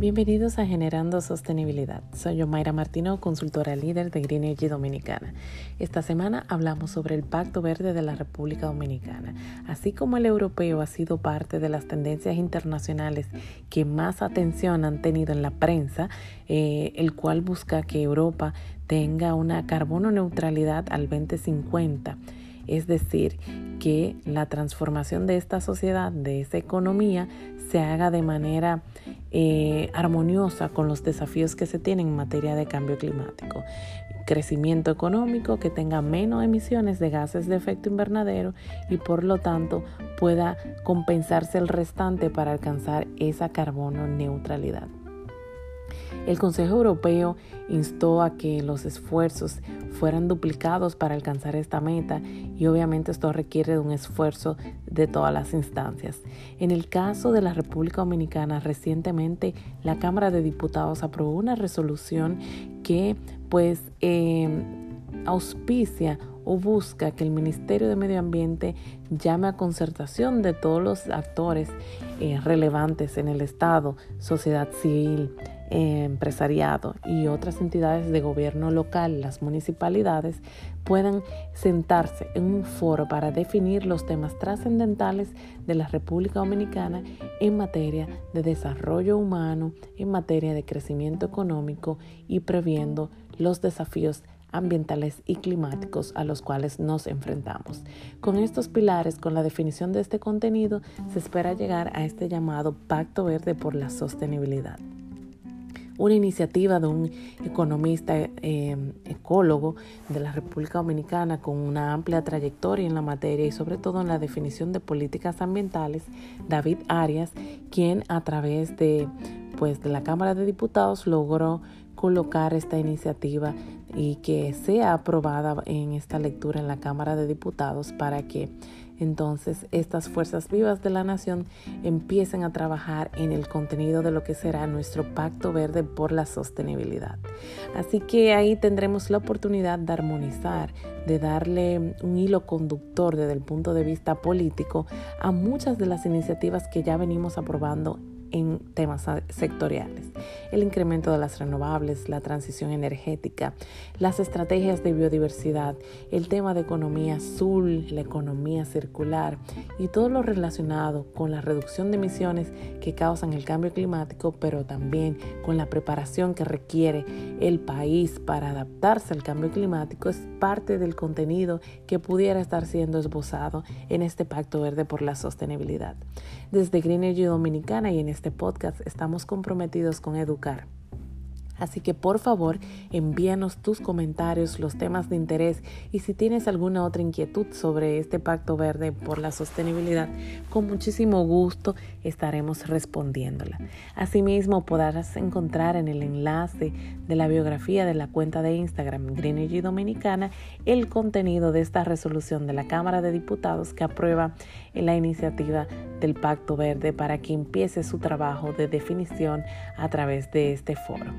Bienvenidos a Generando Sostenibilidad. Soy yo, Mayra Martino, consultora líder de Green Energy Dominicana. Esta semana hablamos sobre el Pacto Verde de la República Dominicana. Así como el europeo ha sido parte de las tendencias internacionales que más atención han tenido en la prensa, eh, el cual busca que Europa tenga una carbono neutralidad al 2050 es decir, que la transformación de esta sociedad, de esa economía, se haga de manera eh, armoniosa con los desafíos que se tienen en materia de cambio climático. Crecimiento económico que tenga menos emisiones de gases de efecto invernadero y por lo tanto pueda compensarse el restante para alcanzar esa carbono neutralidad. El Consejo Europeo instó a que los esfuerzos fueran duplicados para alcanzar esta meta y obviamente esto requiere de un esfuerzo de todas las instancias. En el caso de la República Dominicana, recientemente la Cámara de Diputados aprobó una resolución que pues em, auspicia o busca que el Ministerio de Medio Ambiente llame a concertación de todos los actores eh, relevantes en el Estado, sociedad civil, empresariado y otras entidades de gobierno local, las municipalidades, puedan sentarse en un foro para definir los temas trascendentales de la República Dominicana en materia de desarrollo humano, en materia de crecimiento económico y previendo los desafíos ambientales y climáticos a los cuales nos enfrentamos. Con estos pilares, con la definición de este contenido, se espera llegar a este llamado Pacto Verde por la Sostenibilidad una iniciativa de un economista eh, ecólogo de la República Dominicana con una amplia trayectoria en la materia y sobre todo en la definición de políticas ambientales, David Arias, quien a través de pues de la Cámara de Diputados logró colocar esta iniciativa y que sea aprobada en esta lectura en la Cámara de Diputados para que entonces estas fuerzas vivas de la nación empiecen a trabajar en el contenido de lo que será nuestro pacto verde por la sostenibilidad. Así que ahí tendremos la oportunidad de armonizar, de darle un hilo conductor desde el punto de vista político a muchas de las iniciativas que ya venimos aprobando en temas sectoriales. El incremento de las renovables, la transición energética, las estrategias de biodiversidad, el tema de economía azul, la economía circular y todo lo relacionado con la reducción de emisiones que causan el cambio climático, pero también con la preparación que requiere el país para adaptarse al cambio climático es parte del contenido que pudiera estar siendo esbozado en este Pacto Verde por la Sostenibilidad. Desde Green Energy Dominicana y en podcast estamos comprometidos con educar Así que por favor envíanos tus comentarios, los temas de interés y si tienes alguna otra inquietud sobre este pacto verde por la sostenibilidad, con muchísimo gusto estaremos respondiéndola. Asimismo podrás encontrar en el enlace de la biografía de la cuenta de Instagram Green Energy Dominicana el contenido de esta resolución de la Cámara de Diputados que aprueba la iniciativa del Pacto Verde para que empiece su trabajo de definición a través de este foro.